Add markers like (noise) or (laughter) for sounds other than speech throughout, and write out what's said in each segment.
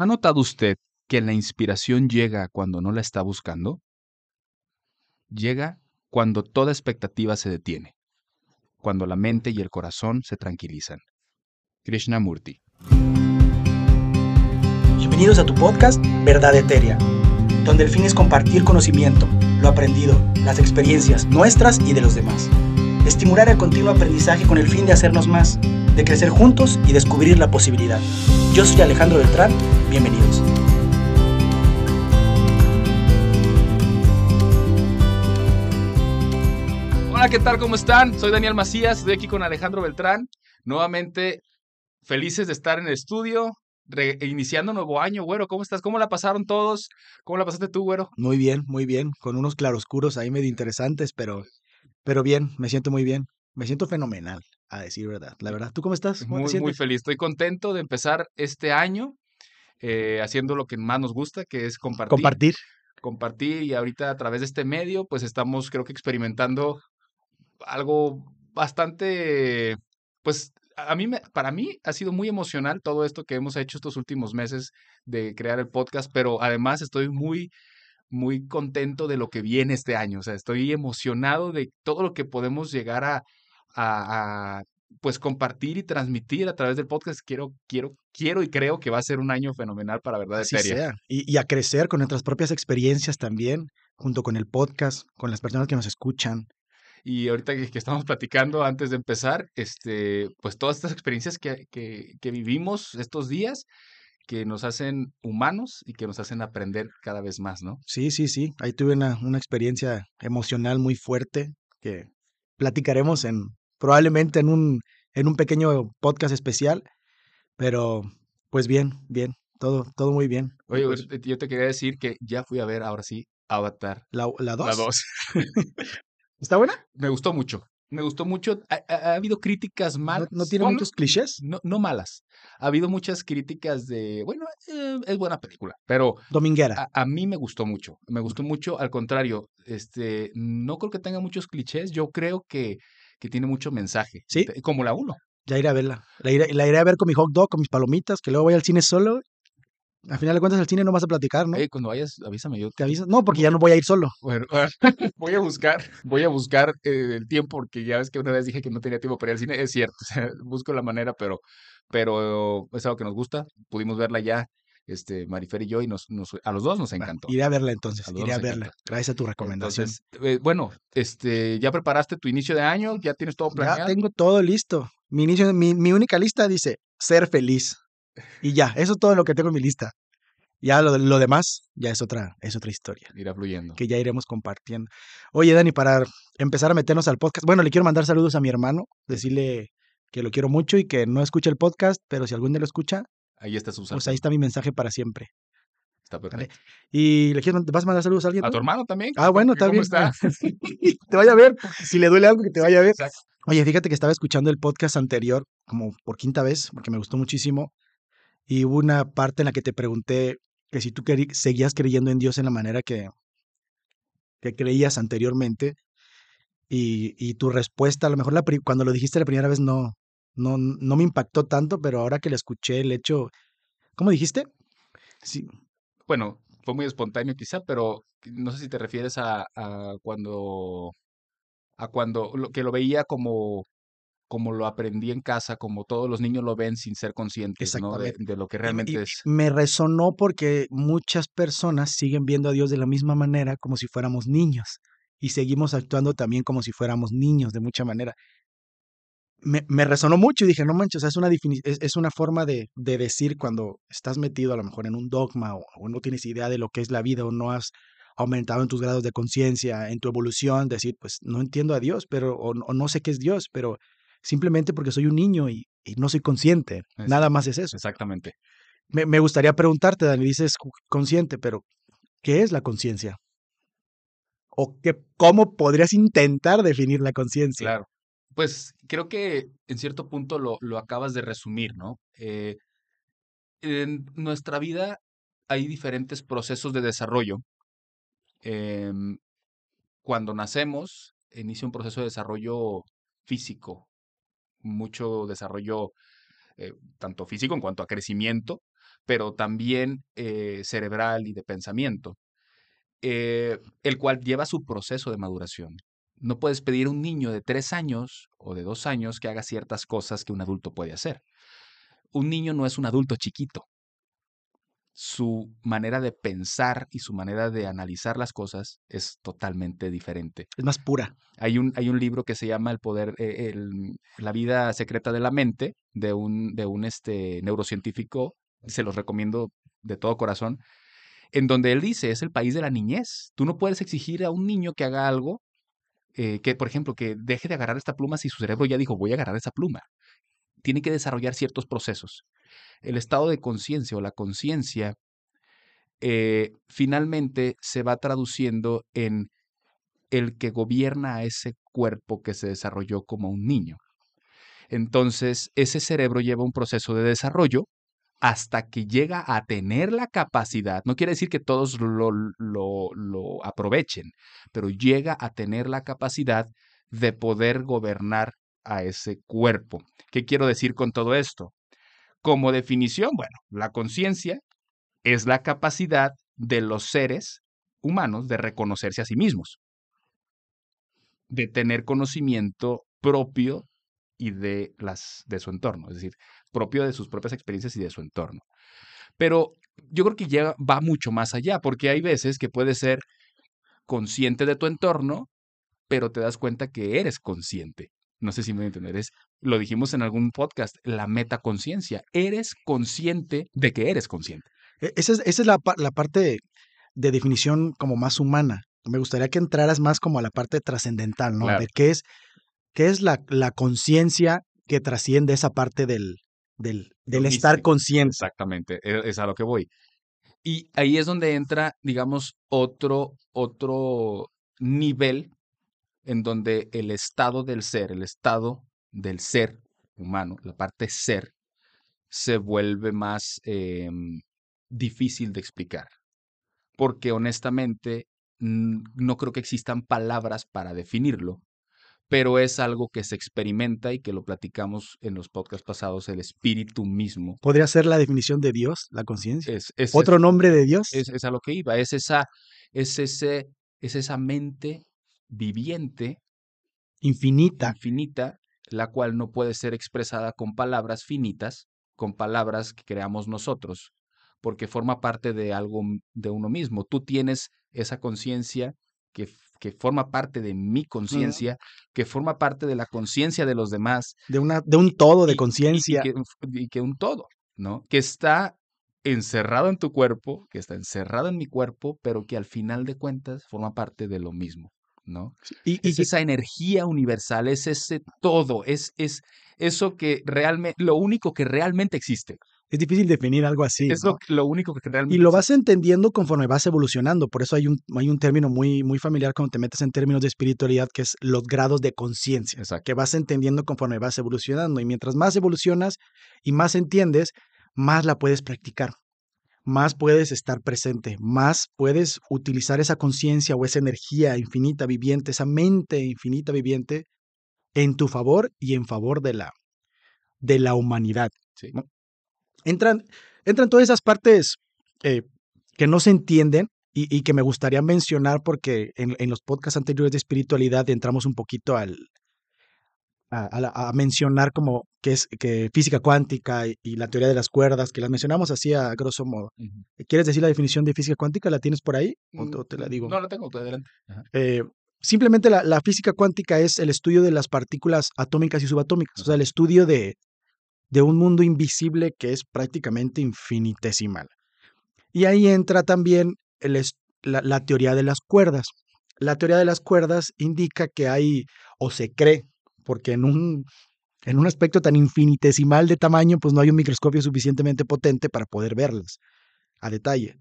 ¿Ha notado usted que la inspiración llega cuando no la está buscando? Llega cuando toda expectativa se detiene, cuando la mente y el corazón se tranquilizan. Krishnamurti. Bienvenidos a tu podcast Verdad Etérea, donde el fin es compartir conocimiento, lo aprendido, las experiencias nuestras y de los demás. Estimular el continuo aprendizaje con el fin de hacernos más, de crecer juntos y descubrir la posibilidad. Yo soy Alejandro Beltrán, bienvenidos. Hola, ¿qué tal? ¿Cómo están? Soy Daniel Macías, estoy aquí con Alejandro Beltrán. Nuevamente, felices de estar en el estudio, iniciando nuevo año, güero. ¿Cómo estás? ¿Cómo la pasaron todos? ¿Cómo la pasaste tú, güero? Muy bien, muy bien, con unos claroscuros ahí medio interesantes, pero, pero bien, me siento muy bien. Me siento fenomenal, a decir verdad. La verdad, ¿tú cómo estás? muy, muy feliz. Estoy contento de empezar este año eh, haciendo lo que más nos gusta, que es compartir. Compartir. Compartir y ahorita a través de este medio, pues estamos creo que experimentando algo bastante, pues a mí, para mí ha sido muy emocional todo esto que hemos hecho estos últimos meses de crear el podcast, pero además estoy muy, muy contento de lo que viene este año. O sea, estoy emocionado de todo lo que podemos llegar a, a, pues compartir y transmitir a través del podcast. Quiero, quiero, quiero y creo que va a ser un año fenomenal para verdad Así sea. Y, y, a crecer con nuestras propias experiencias también, junto con el podcast, con las personas que nos escuchan. Y ahorita que, estamos platicando antes de empezar, este, pues todas estas experiencias que, que, que vivimos estos días, que nos hacen humanos y que nos hacen aprender cada vez más, ¿no? Sí, sí, sí. Ahí tuve una, una experiencia emocional muy fuerte que platicaremos en probablemente en un, en un pequeño podcast especial, pero pues bien, bien, todo, todo muy bien. Oye, pues yo te quería decir que ya fui a ver ahora sí Avatar. ¿La 2? La 2. (laughs) ¿Está buena? Me gustó mucho. Me gustó mucho. Ha, ha, habido críticas malas. ¿No, no tiene muchos clichés? No, no malas. Ha habido muchas críticas de, bueno, eh, es buena película, pero... Dominguera. A, a, mí me gustó mucho. Me gustó mucho. Al contrario, este, no creo que tenga muchos clichés. Yo creo que, que tiene mucho mensaje. Sí. Como la uno. Ya iré a verla. La iré, la iré a ver con mi hot dog, con mis palomitas, que luego voy al cine solo al final de cuentas, al cine no vas a platicar, ¿no? Hey, cuando vayas, avísame yo. ¿Te avisas? No, porque ya no voy a ir solo. Bueno, (laughs) voy a buscar, voy a buscar eh, el tiempo, porque ya ves que una vez dije que no tenía tiempo para ir al cine. Es cierto, (laughs) busco la manera, pero, pero es algo que nos gusta. Pudimos verla ya, este, Marifer y yo, y nos, nos a los dos nos encantó. Iré a verla entonces, a iré a verla. Encantó. Gracias a tu recomendación. Entonces, eh, bueno, este, ¿ya preparaste tu inicio de año? ¿Ya tienes todo planeado? Ya tengo todo listo. Mi, inicio, mi, mi única lista dice, ser feliz. Y ya, eso es todo lo que tengo en mi lista. Ya lo, lo, demás ya es otra, es otra historia. Irá fluyendo. Que ya iremos compartiendo. Oye, Dani, para empezar a meternos al podcast, bueno, le quiero mandar saludos a mi hermano, decirle que lo quiero mucho y que no escucha el podcast, pero si algún día lo escucha, ahí está su Pues ahí está mi mensaje para siempre. Está perfecto. ¿Vale? ¿Y le quieres, vas a mandar saludos a alguien? A tu hermano también. Ah, bueno, está bien. Está? (laughs) te vaya a ver, si le duele algo, que te vaya a ver. Exacto. Oye, fíjate que estaba escuchando el podcast anterior, como por quinta vez, porque me gustó muchísimo. Y hubo una parte en la que te pregunté que si tú seguías creyendo en Dios en la manera que, que creías anteriormente y, y, tu respuesta, a lo mejor la, cuando lo dijiste la primera vez no, no, no me impactó tanto, pero ahora que la escuché, el hecho, ¿cómo dijiste? Sí. Bueno, fue muy espontáneo quizá, pero no sé si te refieres a, a cuando, a cuando, lo, que lo veía como como lo aprendí en casa, como todos los niños lo ven sin ser conscientes ¿no? de, de, lo que realmente y, y es. Me resonó porque muchas personas siguen viendo a Dios de la misma manera como si fuéramos niños y seguimos actuando también como si fuéramos niños de mucha manera. Me, me resonó mucho y dije, no manches, es una, es, es una forma de, de, decir cuando estás metido a lo mejor en un dogma o, o no tienes idea de lo que es la vida o no has aumentado en tus grados de conciencia, en tu evolución, decir, pues no entiendo a Dios, pero o, o no sé qué es Dios, pero simplemente porque soy un niño y, y no soy consciente. Es, Nada más es eso. Exactamente. Me, me, gustaría preguntarte, Dani, dices consciente, pero ¿qué es la conciencia? ¿O qué, cómo podrías intentar definir la conciencia? Claro. Pues creo que en cierto punto lo, acabas de resumir, ¿no? Eh, en nuestra vida hay diferentes procesos de desarrollo. Eh, cuando nacemos, inicia un proceso de desarrollo físico, mucho desarrollo, eh, tanto físico en cuanto a crecimiento, pero también eh, cerebral y de pensamiento, el cual lleva su proceso de maduración. No puedes pedir a un niño de tres años o de dos años que haga ciertas cosas que un adulto puede hacer. Un niño no es un adulto chiquito. Su manera de pensar y su manera de analizar las cosas es totalmente diferente. Es más pura. Hay un, hay un libro que se llama El poder, eh, el- La vida secreta de la mente, de un, de un este, neurocientífico, se los recomiendo de todo corazón, en donde él dice, es el país de la niñez. Tú no puedes exigir a un niño que haga algo, eh, que por ejemplo, que deje de agarrar esta pluma si su cerebro ya dijo, voy a agarrar esa pluma. Tiene que desarrollar ciertos procesos. El estado de conciencia o la conciencia eh, finalmente se va traduciendo en el que gobierna a ese cuerpo que se desarrolló como un niño. Entonces, ese cerebro lleva un proceso de desarrollo hasta que llega a tener la capacidad, no quiere decir que todos lo, lo, lo aprovechen, pero llega a tener la capacidad de poder gobernar a ese cuerpo. ¿Qué quiero decir con todo esto? Como definición, bueno, la conciencia es la capacidad de los seres humanos de reconocerse a sí mismos, de tener conocimiento propio y de, las, de su entorno, es decir, propio de sus propias experiencias y de su entorno. Pero yo creo que ya va mucho más allá, porque hay veces que puedes ser consciente de tu entorno, pero te das cuenta que eres consciente. No sé si me voy a entender. Es, lo dijimos en algún podcast, la metaconciencia. Eres consciente de que eres consciente. E- Esa es, esa es la, pa- la parte de definición como más humana. Me gustaría que entraras más como a la parte trascendental, ¿no? Claro. De qué es, qué es la, la conciencia que trasciende esa parte del, del, del estar consciente. Exactamente, e- es a lo que voy. Y ahí es donde entra, digamos, otro, otro nivel en donde el estado del ser, el estado del ser humano, la parte ser, se vuelve más em, difícil de explicar. Porque honestamente no creo que existan palabras para definirlo, pero es algo que se experimenta y que lo platicamos en los podcasts pasados, el espíritu mismo. ¿Podría ser la definición de Dios, la conciencia? Es, es, ¿Otro nombre de Dios? es, es a lo que iba, es esa, es ese, es esa mente viviente, Infinita. infinita, la cual no puede ser expresada con palabras finitas, con palabras que creamos nosotros, porque forma parte de algo de uno mismo. Tú tienes esa conciencia que, que forma parte de mi conciencia, que forma parte de la conciencia de los demás, De, una, de un todo de y- y conciencia. y que un todo, ¿no? Que está encerrado en tu cuerpo, que está encerrado en mi cuerpo, pero que al final de cuentas forma parte de lo mismo, ¿no? Y, Es esa energía universal, es ese todo, es, es eso que realmente, lo único que realmente existe. Es difícil definir algo así. es ¿no? lo, lo único que realmente Y lo vas entendiendo conforme vas evolucionando. Por eso hay un, hay un término muy, muy familiar cuando te metes en términos de espiritualidad, que es los grados de conciencia, Exacto. que vas entendiendo conforme vas evolucionando. Y mientras más evolucionas y más entiendes, más la puedes practicar, más puedes estar presente, más puedes utilizar esa conciencia o esa energía infinita viviente, esa mente infinita viviente en tu favor y en favor de la, de la humanidad. Sí. ¿no? Entran, entran todas esas partes eh, que no se entienden y, y que me gustaría mencionar porque en, en los podcasts anteriores de espiritualidad entramos un poquito al, a, a la- a mencionar como que es que física cuántica y, y la teoría de las cuerdas, que las mencionamos así a grosso modo. Ujú. ¿Quieres decir la definición de física cuántica? ¿La tienes por ahí? ¿O, te- o te la Mm, digo? No, la tengo, tú adelante. Eh, simplemente la, la física cuántica es el estudio de las partículas atómicas y subatómicas, o sea, el estudio de, de un mundo invisible que es prácticamente infinitesimal. Y ahí entra también el la, la teoría de las cuerdas. La teoría de las cuerdas indica que hay, o se cree, porque en un, en un aspecto tan infinitesimal de tamaño, pues no hay un microscopio suficientemente potente para poder verlas a detalle.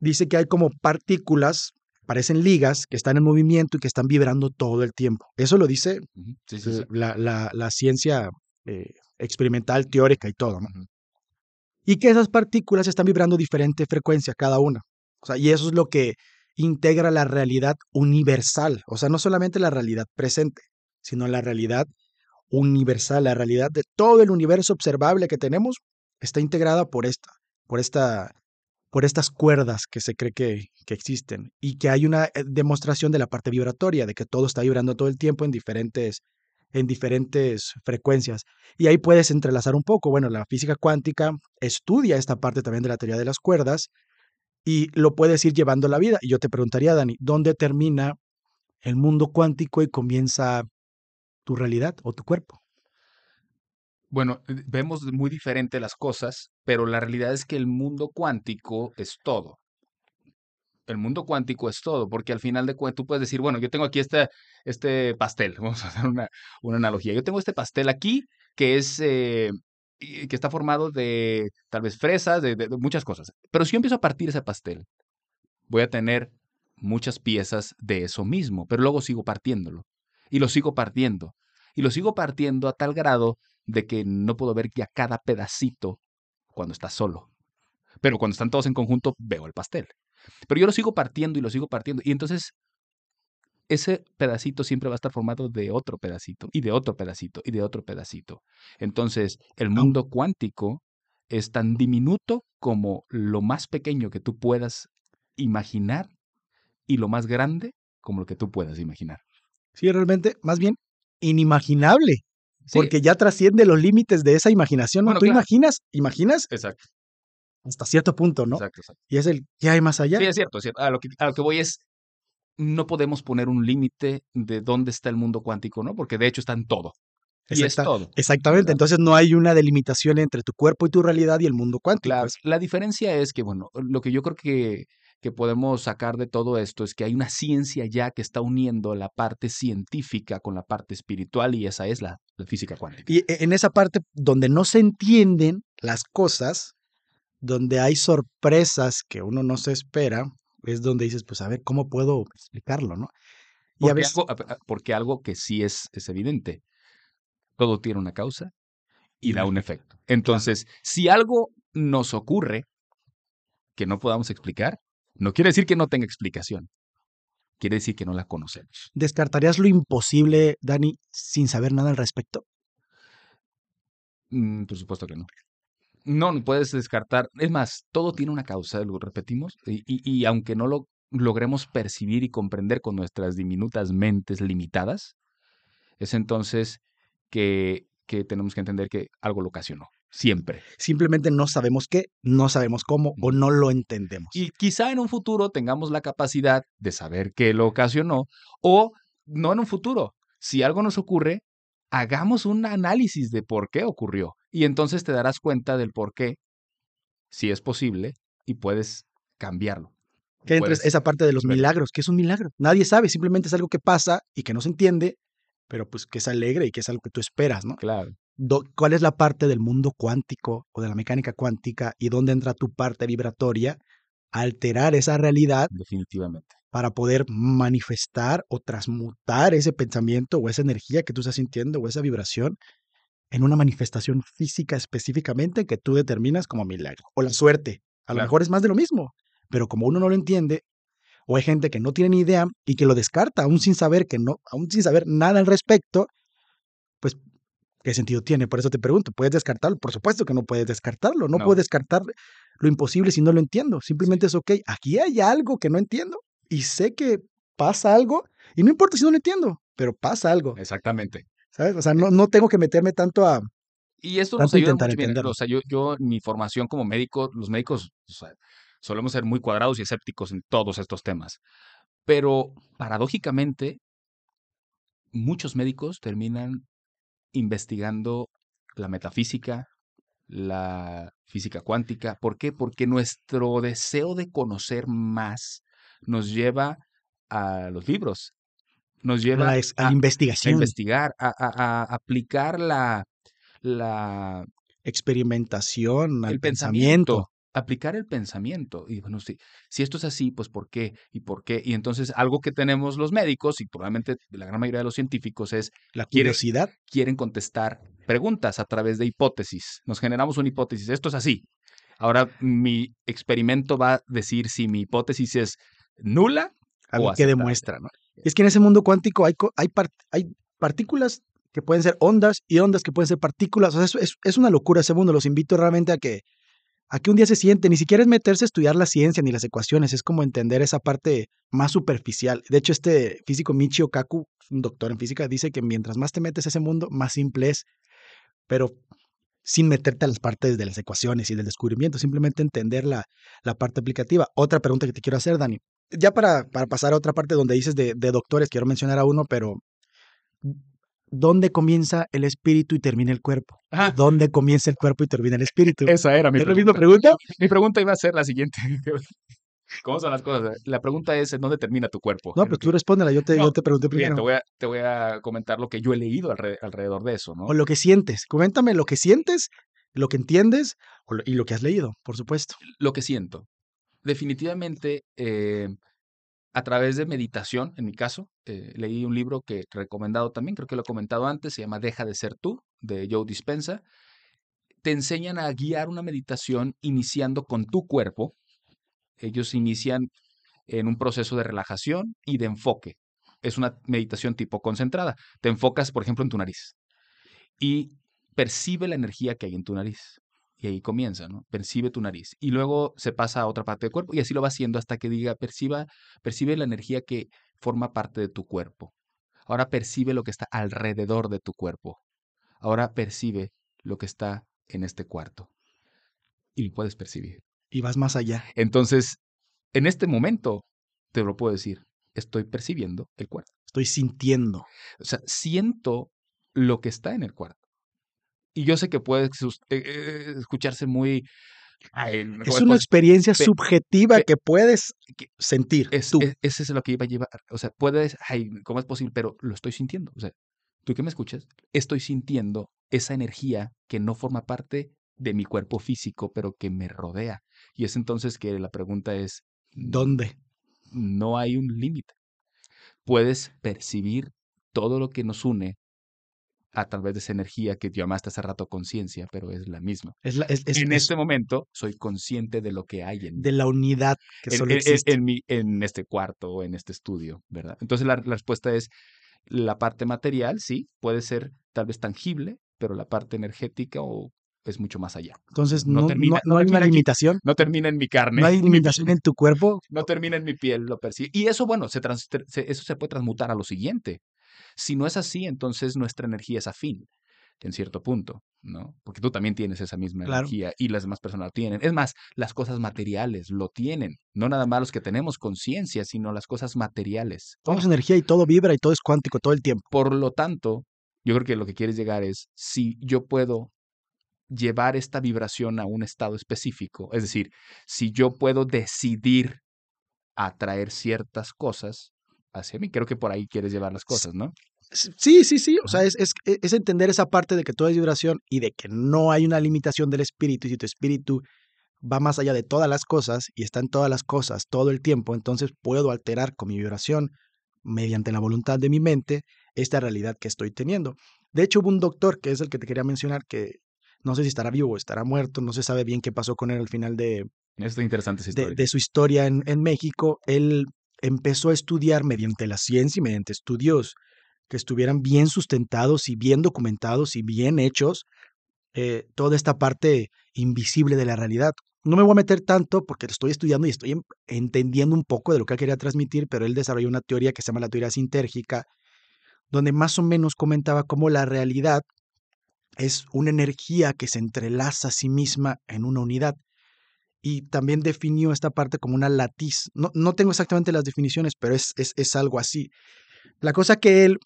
Dice que hay como partículas, parecen ligas, que están en movimiento y que están vibrando todo el tiempo. Eso lo dice Ujú. Sí, sí, sí. la, la- la ciencia eh, experimental, teórica y todo. Y que esas partículas están vibrando diferente frecuencia cada una. O sea, y eso es lo que integra la realidad universal. O sea, no solamente la realidad presente, sino la realidad universal, la realidad de todo el universo observable que tenemos está integrada por esta, por esta por estas cuerdas que se cree que, que, existen y que hay una eh, demostración de la parte vibratoria, de que todo está vibrando todo el tiempo en diferentes, en diferentes frecuencias. Y ahí puedes entrelazar un poco. Bueno, la física cuántica estudia esta parte también de la teoría de las cuerdas y lo puedes ir llevando a la vida. Y yo te preguntaría, Dani, ¿dónde termina el mundo cuántico y comienza tu realidad o tu cuerpo? Bueno, vemos muy diferente las cosas, pero la realidad es que el mundo cuántico es todo. El mundo cuántico es todo, porque al final de cuentas tú puedes decir, bueno, yo tengo aquí este, este pastel, (laughs) vamos a hacer una, analogía. Yo tengo este pastel aquí que es eh, que está formado de tal vez fresas, de, de, muchas cosas. Pero si yo empiezo a partir ese pastel, voy a tener muchas piezas de eso mismo, pero luego sigo partiéndolo. Y lo sigo partiendo. Y lo sigo partiendo a tal grado de que no puedo ver ya cada pedacito cuando está solo. Pero cuando están todos en conjunto, veo el pastel. Pero yo lo sigo partiendo y lo sigo partiendo. Y entonces ese pedacito siempre va a estar formado de otro pedacito y de otro pedacito y de otro pedacito. Entonces, el mundo cuántico es tan diminuto como lo más pequeño que tú puedas imaginar y lo más grande como lo que tú puedas imaginar. Sí, realmente, más bien inimaginable. Sí. Porque ya trasciende los límites de esa imaginación. ¿no? Bueno, Tú claro. imaginas, imaginas exacto. Hasta cierto punto, ¿no? Exacto, exacto. Y es el, ¿qué hay más allá? Sí, es cierto, es cierto. A, lo que, a lo que voy es, no podemos poner un límite de dónde está el mundo cuántico, ¿no? Porque de hecho está en todo. Y Exacta, es todo. Exactamente. Entonces no hay una delimitación entre tu cuerpo y tu realidad y el mundo cuántico. Claro. La diferencia es que, bueno, lo que yo creo que que podemos sacar de todo esto es que hay una ciencia ya que está uniendo la parte científica con la parte espiritual y esa es la, la física cuántica. Y e, en esa parte donde no se entienden las cosas, donde hay sorpresas que uno no se espera, es donde dices, pues a ver, ¿cómo puedo explicarlo, no? Y porque, a veces... algo, porque algo que sí es, es evidente, todo tiene una causa y da un efecto. Entonces, claro. si algo nos ocurre que no podamos explicar, no quiere decir que no tenga explicación. Quiere decir que no la conocemos. ¿Descartarías lo imposible, Dani, sin saber nada al respecto? Mm, por supuesto que no. No, no puedes descartar. Es más, todo tiene una causa, lo repetimos, y, y, y aunque no lo logremos percibir y comprender con nuestras diminutas mentes limitadas, es entonces que, que tenemos que entender que algo lo ocasionó. Siempre. Simplemente no sabemos qué, no sabemos cómo o no lo entendemos. Y quizá en un futuro tengamos la capacidad de saber qué lo ocasionó o no en un futuro. Si algo nos ocurre, hagamos un análisis de por qué ocurrió y entonces te darás cuenta del por qué, si es posible, y puedes cambiarlo. Que entres esa parte de los milagros, que es un milagro. Nadie sabe, simplemente es algo que pasa y que no se entiende, pero pues que es alegre y que es algo que tú esperas, ¿no? Claro cuál es la parte del mundo cuántico o de la mecánica cuántica y dónde entra tu parte vibratoria a alterar esa realidad. Definitivamente. Para poder manifestar o transmutar ese pensamiento o esa energía que tú estás sintiendo o esa vibración en una manifestación física específicamente que tú determinas como milagro. O la suerte. A claro. lo mejor es más de lo mismo. Pero como uno no lo entiende, o hay gente que no tiene ni idea y que lo descarta, aún sin saber que no, aún sin saber nada al respecto, pues ¿Qué sentido tiene? Por eso te pregunto, ¿puedes descartarlo? Por supuesto que no puedes descartarlo. No, no. puedo descartar lo imposible si no lo entiendo. Simplemente es, ok, aquí hay algo que no entiendo y sé que pasa algo y no importa si no lo entiendo, pero pasa algo. Exactamente. ¿Sabes? O sea, no, no tengo que meterme tanto a... Y esto nos ayuda mucho bien. O sea, yo, yo, mi formación como médico, los médicos o sea, solemos ser muy cuadrados y escépticos en todos estos temas. Pero paradójicamente, muchos médicos terminan investigando la metafísica, la física cuántica. ¿Por qué? Porque nuestro deseo de conocer más nos lleva a los libros, nos lleva a, a, investigación, a investigar, a, a, aplicar la, la experimentación, el pensamiento, pensamiento, aplicar el pensamiento. Y bueno, si, si esto es así, pues ¿por qué? ¿Y por qué? Y entonces algo que tenemos los médicos y probablemente la gran mayoría de los científicos es la curiosidad. Quieren, quieren contestar preguntas a través de hipótesis. Nos generamos una hipótesis. Esto es así. Ahora mi experimento va a decir si mi hipótesis es nula algo o que demuestra, ¿no? Es que en ese mundo cuántico hay, hay, hay partículas que pueden ser ondas y ondas que pueden ser partículas. O sea, es, es, una locura ese mundo. Los invito realmente a que a que un día se siente, ni siquiera es meterse a estudiar la ciencia ni las ecuaciones, es como entender esa parte más superficial. De hecho, este físico Michio Kaku, un doctor en física, dice que mientras más te metes a ese mundo, más simple es, pero sin meterte a las partes de las ecuaciones y del descubrimiento, simplemente entender la, la parte aplicativa. Otra pregunta que te quiero hacer, Dani. Ya para, para pasar a otra parte donde dices de, de doctores, quiero mencionar a uno, pero ¿dónde comienza el espíritu y termina el cuerpo? Ajá. ¿Dónde comienza el cuerpo y termina el espíritu? Esa era mi ¿Es la pregunta. misma pregunta? Mi pregunta iba a ser la siguiente. (laughs) ¿Cómo son las cosas? La pregunta es, ¿en dónde termina tu cuerpo? No, En pues tú respóndela, yo te, No, yo te pregunté Bien, primero. te voy, a, te voy a comentar lo que yo he leído alre- alrededor de eso, ¿no? O lo que sientes. Coméntame lo que sientes, lo que entiendes y lo que has leído, por supuesto. Lo que siento. Definitivamente, eh, a través de meditación, en mi caso, eh, leí un libro que recomendado también, creo que lo he comentado antes, se llama Deja de ser tú, de Joe Dispensa. Te enseñan a guiar una meditación iniciando con tu cuerpo. Ellos inician en un proceso de relajación y de enfoque. Es una meditación tipo concentrada. Te enfocas, por ejemplo, en tu nariz y percibe la energía que hay en tu nariz. Y ahí comienza, ¿no? Percibe tu nariz. Y luego se pasa a otra parte del cuerpo y así lo va haciendo hasta que diga, perciba, percibe la energía que forma parte de tu cuerpo. Ahora percibe lo que está alrededor de tu cuerpo. Ahora percibe lo que está en este cuarto. Y lo puedes percibir. Y vas más allá. Entonces, en este momento, te lo puedo decir, estoy percibiendo el cuarto. Estoy sintiendo. O sea, siento lo que está en el cuarto. Y yo sé que puede eh, escucharse muy... ay, ¿cómo Es una experiencia pe- subjetiva pe- que puedes que- sentir. es, tú. es- ese es lo que iba a llevar. O sea, puedes, ay, ¿cómo es posible? Pero lo estoy sintiendo. O sea, tú que me escuchas, estoy sintiendo esa energía que no forma parte de mi cuerpo físico, pero que me rodea. Y es entonces que la pregunta es, ¿Dónde? no hay un límite. Puedes percibir todo lo que nos une a través de esa energía que llamaste hace rato conciencia, pero es la misma. Es, la- es- es- en es este momento soy consciente de lo que hay en, de la unidad que en, solo en- en- existe. en mi, en este cuarto o en este estudio, ¿verdad? Entonces la, la respuesta es la parte material, sí, puede ser tal vez tangible, pero la parte energética o es mucho más allá. Entonces no no, termina- no- no hay una termina aquí. limitación. No termina en mi carne. No hay limitación en tu cuerpo. no termina en mi piel, lo percibe. Y eso, bueno, se trans- se- eso se puede transmutar a lo siguiente. Si no es así, entonces nuestra energía es afín, en cierto punto, ¿no? Porque tú también tienes esa misma Claro. energía y las demás personas la tienen. Es más, las cosas materiales lo tienen. No nada más los que tenemos conciencia, sino las cosas materiales. Somos energía y todo vibra y todo es cuántico todo el tiempo. Por lo tanto, yo creo que lo que quieres llegar es si yo puedo llevar esta vibración a un estado específico, es decir, si yo puedo decidir atraer ciertas cosas hacia mí, creo que por ahí quieres llevar las cosas, ¿no? Sí, sí, sí. O sea, Ajá. es, es, e, es entender esa parte de que todo es vibración y de que no hay una limitación del espíritu. Y si tu espíritu va más allá de todas las cosas y está en todas las cosas todo el tiempo, entonces puedo alterar con mi vibración, mediante la voluntad de mi mente, esta realidad que estoy teniendo. De hecho, hubo un doctor, que es el que te quería mencionar, que no sé si estará vivo o estará muerto, no se sabe bien qué pasó con él al final de, Esto es interesante esa de, de su historia en, en México, él empezó a estudiar mediante la ciencia y mediante estudios que estuvieran bien sustentados y bien documentados y bien hechos, eh, toda esta parte invisible de la realidad. No me voy a meter tanto porque estoy estudiando y estoy em- entendiendo un poco de lo que quería transmitir, pero él desarrolló una teoría que se llama la teoría sintérgica, donde más o menos comentaba cómo la realidad es una energía que se entrelaza a sí misma en una unidad y también definió esta parte como una latiz. No, no tengo exactamente las definiciones, pero es, es, es algo así. La cosa que él,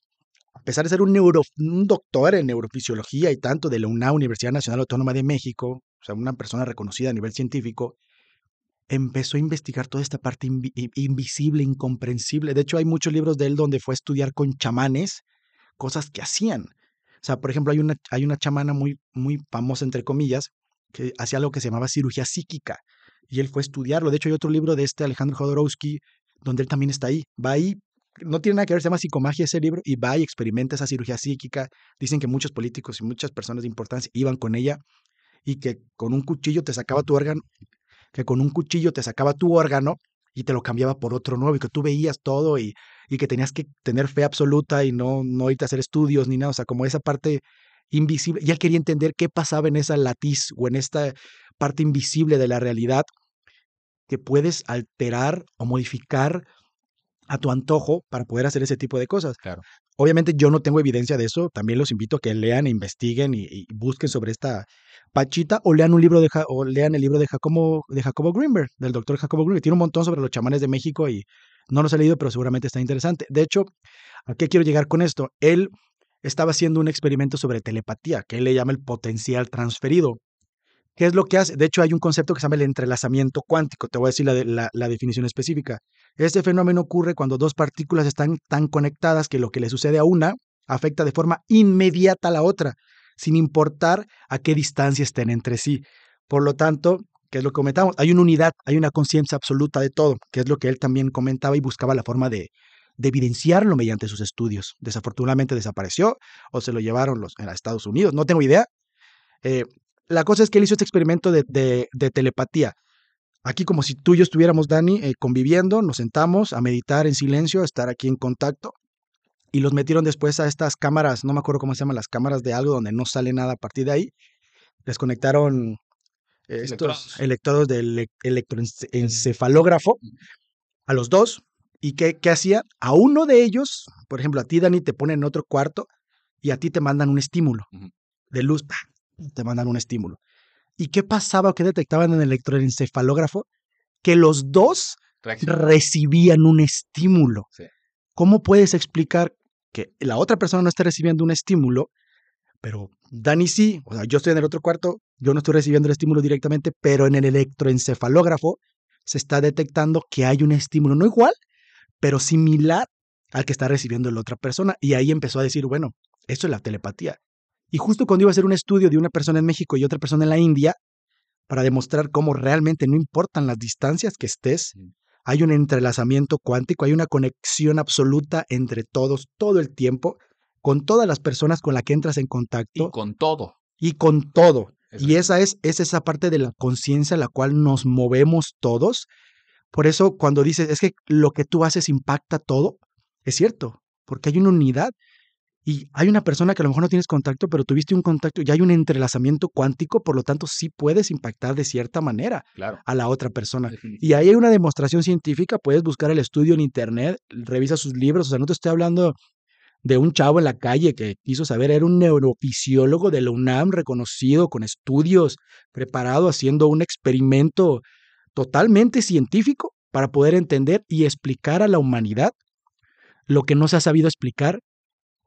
a pesar de ser un, neuro, un doctor en neurofisiología y tanto de la UNAM, Universidad Nacional Autónoma de México, o sea, una persona reconocida a nivel científico, empezó a investigar toda esta parte invisible, incomprensible. De hecho, hay muchos libros de él donde fue a estudiar con chamanes cosas que hacían. O sea, por ejemplo, hay una, hay una chamana muy, muy famosa, entre comillas, que hacía algo que se llamaba cirugía psíquica. Y él fue a estudiarlo. De hecho, hay otro libro de este Alejandro Jodorowsky, donde él también está ahí. Va ahí, no tiene nada que ver, se llama Psicomagia ese libro, y va y experimenta esa cirugía psíquica. Dicen que muchos políticos y muchas personas de importancia iban con ella y que con un cuchillo te sacaba tu órgano, que con un cuchillo te sacaba tu órgano y te lo cambiaba por otro nuevo y que tú veías todo y, y que tenías que tener fe absoluta y no, no irte a hacer estudios ni nada, o sea, como esa parte invisible. Y él quería entender qué pasaba en esa latiz o en esta parte invisible de la realidad que puedes alterar o modificar a tu antojo para poder hacer ese tipo de cosas. Claro. Obviamente yo no tengo evidencia de eso, también los invito a que lean, e investiguen y, y busquen sobre esta pachita o lean un libro de Ja- o lean el libro de Jacobo de Jacobo Greenberg, del doctor Jacobo Greenberg, tiene un montón sobre los chamanes de México y no los he leído, pero seguramente está interesante. De hecho, ¿a qué quiero llegar con esto? Él estaba haciendo un experimento sobre telepatía, que él le llama el potencial transferido. ¿Qué es lo que hace? De hecho, hay un concepto que se llama el entrelazamiento cuántico. Te voy a decir la, de- la- la definición específica. Este fenómeno ocurre cuando dos partículas están tan conectadas que lo que le sucede a una afecta de forma inmediata a la otra, sin importar a qué distancia estén entre sí. Por lo tanto, ¿qué es lo que comentamos? Hay una unidad, hay una conciencia absoluta de todo, que es lo que él también comentaba y buscaba la forma de, de evidenciarlo mediante sus estudios. Desafortunadamente desapareció o se lo llevaron los, a Estados Unidos, no tengo idea. Eh, la cosa es que él hizo este experimento de, de- de telepatía. Aquí como si tú y yo estuviéramos, Dani, eh, conviviendo, nos sentamos a meditar en silencio, a estar aquí en contacto, y los metieron después a estas cámaras, no me acuerdo cómo se llaman, las cámaras de algo donde no sale nada a partir de ahí. Les conectaron eh, estos Electrodos. electrodos del electroencefalógrafo a los dos. ¿Y qué, qué hacía? A uno de ellos, por ejemplo, a ti, Dani, te ponen en otro cuarto y a ti te mandan un estímulo de luz, te mandan un estímulo. ¿Y qué pasaba o qué detectaban en el electroencefalógrafo? Que los dos Reacción. recibían un estímulo. Sí. ¿Cómo puedes explicar que la otra persona no está recibiendo un estímulo, pero Dani sí? O sea, yo estoy en el otro cuarto, yo no estoy recibiendo el estímulo directamente, pero en el electroencefalógrafo se está detectando que hay un estímulo, no igual, pero similar al que está recibiendo la otra persona. Y ahí empezó a decir, bueno, esto es la telepatía. Y justo cuando iba a hacer un estudio de una persona en México y otra persona en la India, para demostrar cómo realmente no importan las distancias que estés, hay un entrelazamiento cuántico, hay una conexión absoluta entre todos todo el tiempo, con todas las personas con las que entras en Y contacto con todo. y con todo. Y esa es, es esa parte de la conciencia a la cual nos movemos todos. Por eso cuando dices, es que lo que tú haces impacta todo, es cierto, porque hay una unidad. Y hay una persona que a lo mejor no tienes contacto, pero tuviste un contacto y hay un entrelazamiento cuántico, por lo tanto sí puedes impactar de cierta manera Claro. a la otra persona. Y ahí hay una demostración científica, puedes buscar el estudio en internet, revisa sus libros, o sea, no te estoy hablando de un chavo en la calle que quiso saber, era un neurofisiólogo de la UNAM reconocido, con estudios, preparado, haciendo un experimento totalmente científico para poder entender y explicar a la humanidad lo que no se ha sabido explicar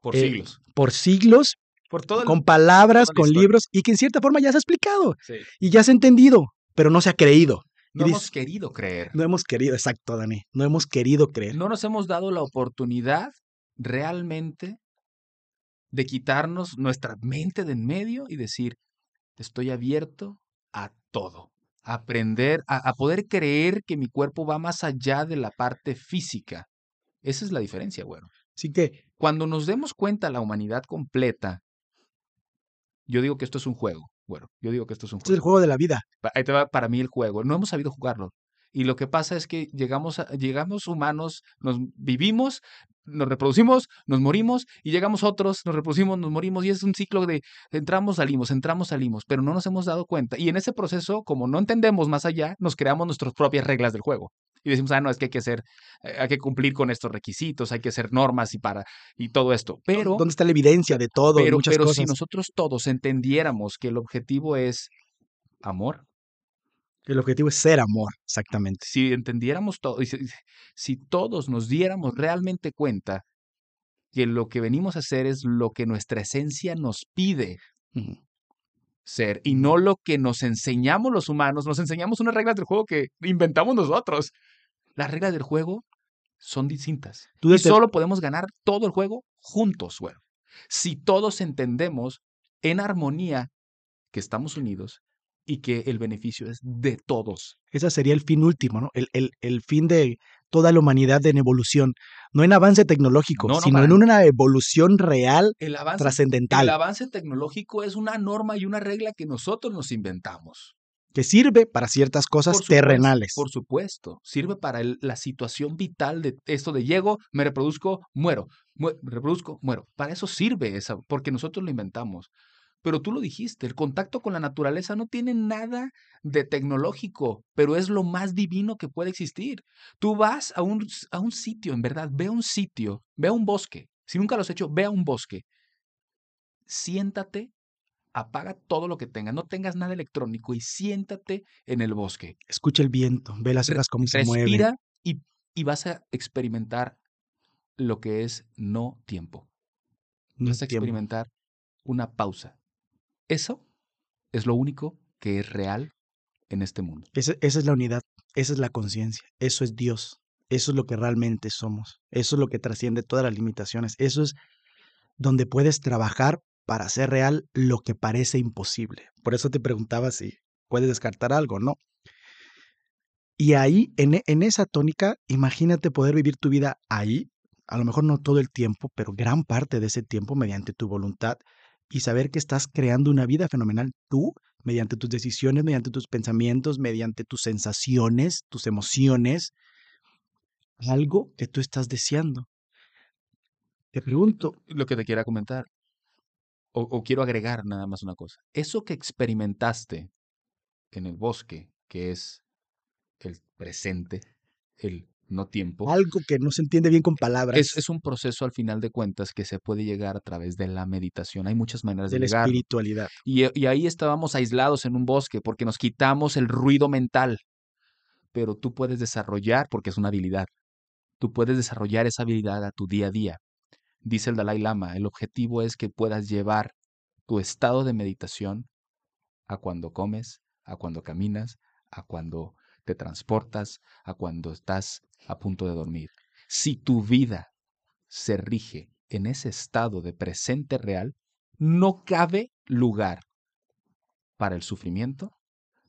Por eh, siglos. por siglos, Por todo el... con palabras, con historia. libros, y que en cierta forma ya se ha explicado Sí. y ya se ha entendido, pero no se ha creído. No Y hemos querido creer. no hemos querido, exacto, Dani, no hemos querido creer. No nos hemos dado la oportunidad realmente de quitarnos nuestra mente de en medio y decir, estoy abierto a todo. Aprender, a, a poder creer que mi cuerpo va más allá de la parte física. Esa es la diferencia, bueno. Así que Cuando nos demos cuenta la humanidad completa, yo digo que esto es un juego. Bueno, yo digo que esto es un este es el juego. juego de la vida. Ahí te va para mí el juego. No hemos sabido jugarlo. Y lo que pasa es que llegamos, a- llegamos humanos, nos vivimos, nos reproducimos, nos morimos y llegamos otros, nos reproducimos, nos morimos y es un ciclo de entramos, salimos, entramos, salimos, pero no nos hemos dado cuenta. Y en ese proceso, como no entendemos más allá, nos creamos nuestras propias reglas del juego. Y decimos, ah, no, es que hay que hacer, eh, hay que cumplir con estos requisitos, hay que hacer normas y para, y todo esto. Pero, ¿Dónde está la evidencia de todo? y pero, muchas pero cosas. si nosotros todos entendiéramos que el objetivo es amor, El objetivo es ser amor, exactamente. si entendiéramos todo, y si, si todos nos diéramos realmente cuenta que lo que venimos a hacer es lo que nuestra esencia nos pide ser y no lo que nos enseñamos los humanos, nos enseñamos unas reglas del juego que inventamos nosotros. Las reglas del juego son distintas Tú y solo podemos ganar todo el juego juntos. Si todos entendemos en armonía que estamos unidos y que el beneficio es de todos. Ese sería el fin último, ¿no? El, el- el fin de toda la humanidad en evolución. No en avance tecnológico, No, no, sino en una evolución real, El avance trascendental, El avance tecnológico es una norma y una regla que nosotros nos inventamos. que sirve para ciertas cosas Por supuesto, terrenales. Por supuesto, sirve para el- la situación vital de esto de llego, me reproduzco, muero, mu- me reproduzco, muero. Para eso sirve esa, porque nosotros lo inventamos. Pero tú lo dijiste, el contacto con la naturaleza no tiene nada de tecnológico, pero es lo más divino que puede existir. Tú vas a un, a un sitio, en verdad, ve a un sitio, ve a un bosque. Si nunca lo has hecho, ve a un bosque. Siéntate, apaga todo lo que tengas, no tengas nada electrónico y siéntate en el bosque. Escucha el viento, ve las hojas cómo se mueven. Respira y, y vas a experimentar lo que es no tiempo. No Vas a tiempo. experimentar una pausa. Eso es lo único que es real en este mundo. Esa, es la unidad, esa es la conciencia, eso es Dios, eso es lo que realmente somos, eso es lo que trasciende todas las limitaciones, eso es donde puedes trabajar para hacer real lo que parece imposible. Por eso te preguntaba si puedes descartar algo, ¿no? Y ahí, en, en esa tónica, imagínate poder vivir tu vida ahí, a lo mejor no todo el tiempo, pero gran parte de ese tiempo mediante tu voluntad y saber que estás creando una vida fenomenal tú, mediante tus decisiones, mediante tus pensamientos, mediante tus sensaciones, tus emociones, algo que tú estás deseando. Te pregunto, Lo que te quiera comentar. O, o quiero agregar nada más una cosa. Eso que experimentaste en el bosque, que es el presente, el no tiempo, algo que no se entiende bien con palabras es, es un proceso al final de cuentas que se puede llegar a través de la meditación. Hay muchas maneras de, de la espiritualidad. Y, y ahí estábamos aislados en un bosque porque nos quitamos el ruido mental. Pero tú puedes desarrollar, porque es una habilidad, tú puedes desarrollar esa habilidad a tu día a día. Dice el Dalai Lama, el objetivo es que puedas llevar tu estado de meditación a cuando comes, a cuando caminas, a cuando te transportas, a cuando estás a punto de dormir. Si tu vida se rige en ese estado de presente real, no cabe lugar para el sufrimiento,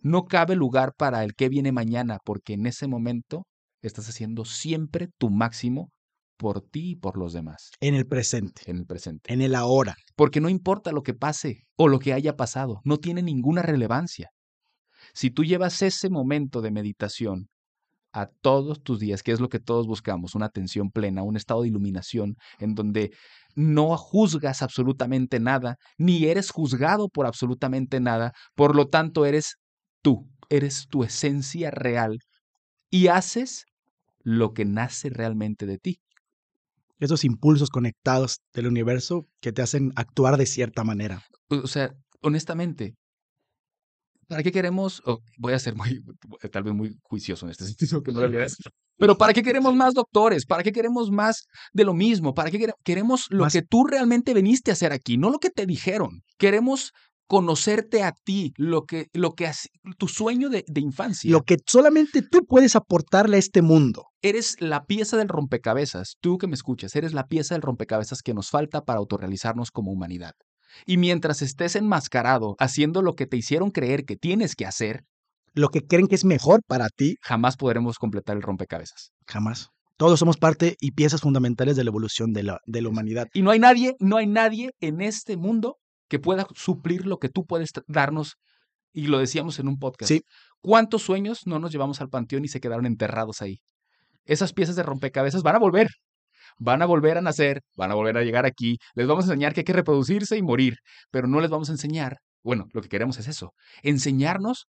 no cabe lugar para el que viene mañana, porque en ese momento estás haciendo siempre tu máximo por ti y por los demás En el presente, en el presente. en el ahora. Porque no importa lo que pase o lo que haya pasado, no tiene ninguna relevancia. Si tú llevas ese momento de meditación a todos tus días, que es lo que todos buscamos, una atención plena, un estado de iluminación en donde no juzgas absolutamente nada, ni eres juzgado por absolutamente nada, por lo tanto eres tú, eres tu esencia real y haces lo que nace realmente de ti. Esos impulsos conectados del universo que te hacen actuar de cierta manera. O sea, honestamente, ¿para qué queremos? oh, voy a ser muy, (laughs) tal vez muy juicioso en este (laughs) sentido, que no debería ser, (laughs) Pero ¿para qué queremos más doctores? ¿Para qué queremos más de lo mismo? ¿Para qué quere- queremos lo Más- que tú realmente veniste a hacer aquí? No lo que te dijeron. Queremos conocerte a ti, lo que, lo que tu sueño de, de infancia. Lo que solamente tú puedes aportarle a este mundo. Eres la pieza del rompecabezas, tú que me escuchas, eres la pieza del rompecabezas que nos falta para autorrealizarnos como humanidad. Y mientras estés enmascarado haciendo lo que te hicieron creer que tienes que hacer, Lo que creen que es mejor para ti, jamás podremos completar el rompecabezas. jamás. Todos somos parte y piezas fundamentales de la evolución de la, de la humanidad. Y no hay nadie, no hay nadie en este mundo que pueda suplir lo que tú puedes darnos. Y lo decíamos en un podcast. Sí. ¿Cuántos sueños no nos llevamos al panteón y se quedaron enterrados ahí? Esas piezas de rompecabezas van a volver. Van a volver a nacer, van a volver a llegar aquí. Les vamos a enseñar que hay que reproducirse y morir, pero no les vamos a enseñar, bueno, lo que queremos es eso, enseñarnos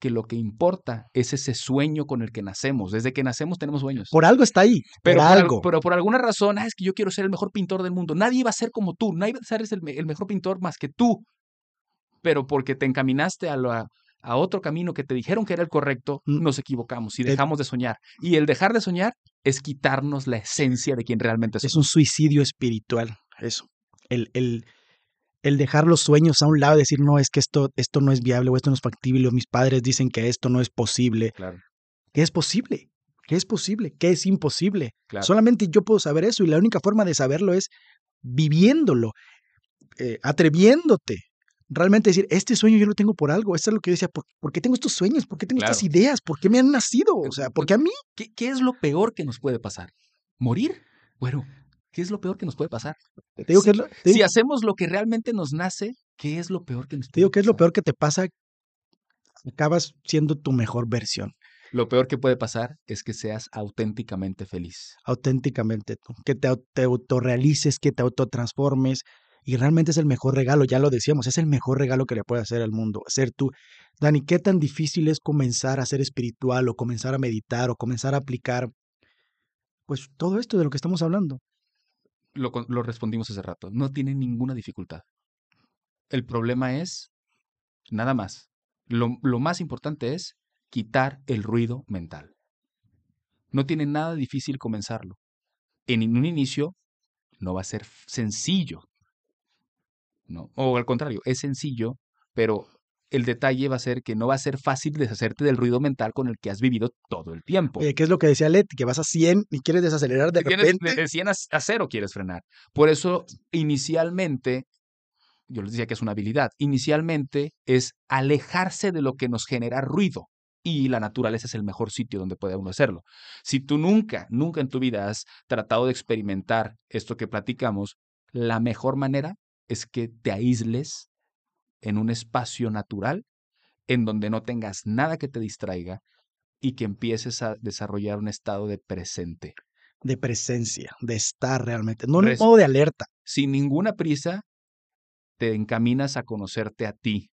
que lo que importa es ese sueño con el que nacemos. Desde que nacemos tenemos sueños. Por algo está ahí. Pero por por, al- algo. pero por alguna razón, ah, es que yo quiero ser el mejor pintor del mundo. Nadie va a ser como tú, nadie va a ser el, el mejor pintor más que tú. Pero porque te encaminaste a, la- a otro camino que te dijeron que era el correcto, nos equivocamos y dejamos de soñar. Y el dejar de soñar es quitarnos la esencia de quien realmente somos. Es un suicidio espiritual, eso. El, el, el dejar los sueños a un lado y decir, no, es que esto, esto no es viable o esto no es factible, o mis padres dicen que esto no es posible. Claro, ¿Qué es posible? ¿Qué es posible? ¿Qué es imposible? claro. Solamente yo puedo saber eso y la única forma de saberlo es viviéndolo, eh, atreviéndote. Realmente decir, este sueño yo lo tengo por algo. Esto es lo que yo decía, ¿por, por qué tengo estos sueños? ¿Por qué tengo estas ideas? ¿Por qué me han nacido? O sea, ¿por qué a mí? ¿Qué, qué es lo peor que nos puede pasar? ¿Morir? Bueno, ¿qué es lo peor que nos puede pasar? Te digo, Si- que es lo, te Si digo- hacemos lo que realmente nos nace, ¿qué es lo peor que nos te puede digo que es lo peor que te pasa. Acabas siendo tu mejor versión, Lo peor que puede pasar es que seas auténticamente feliz. auténticamente tú. Que te, te autorrealices, que te autotransformes, Y realmente es el mejor regalo, ya lo decíamos, es el mejor regalo que le puede hacer al mundo, ser tú. Dani, ¿qué tan difícil es comenzar a ser espiritual o comenzar a meditar o comenzar a aplicar, pues todo esto de lo que estamos hablando? Lo, respondimos hace rato, no tiene ninguna dificultad. El problema es, nada más, lo, lo más importante es quitar el ruido mental. No tiene nada difícil comenzarlo. En un inicio no va a ser sencillo. ¿No? O al contrario, es sencillo, pero el detalle va a ser que no va a ser fácil deshacerte del ruido mental con el que has vivido todo el tiempo. ¿qué es lo que decía Leti? Que vas a 100 y quieres desacelerar de repente. De 100 a 0 quieres frenar. Por eso, inicialmente, yo les decía que es una habilidad, inicialmente es alejarse de lo que nos genera ruido. Y la naturaleza es el mejor sitio donde puede uno hacerlo. Si tú nunca, nunca en tu vida has tratado de experimentar esto que platicamos, la mejor manera es que te aísles en un espacio natural en donde no tengas nada que te distraiga y que empieces a desarrollar un estado de presente. De presencia, de estar realmente, no en modo de alerta. Sin ninguna prisa, te encaminas a conocerte a ti,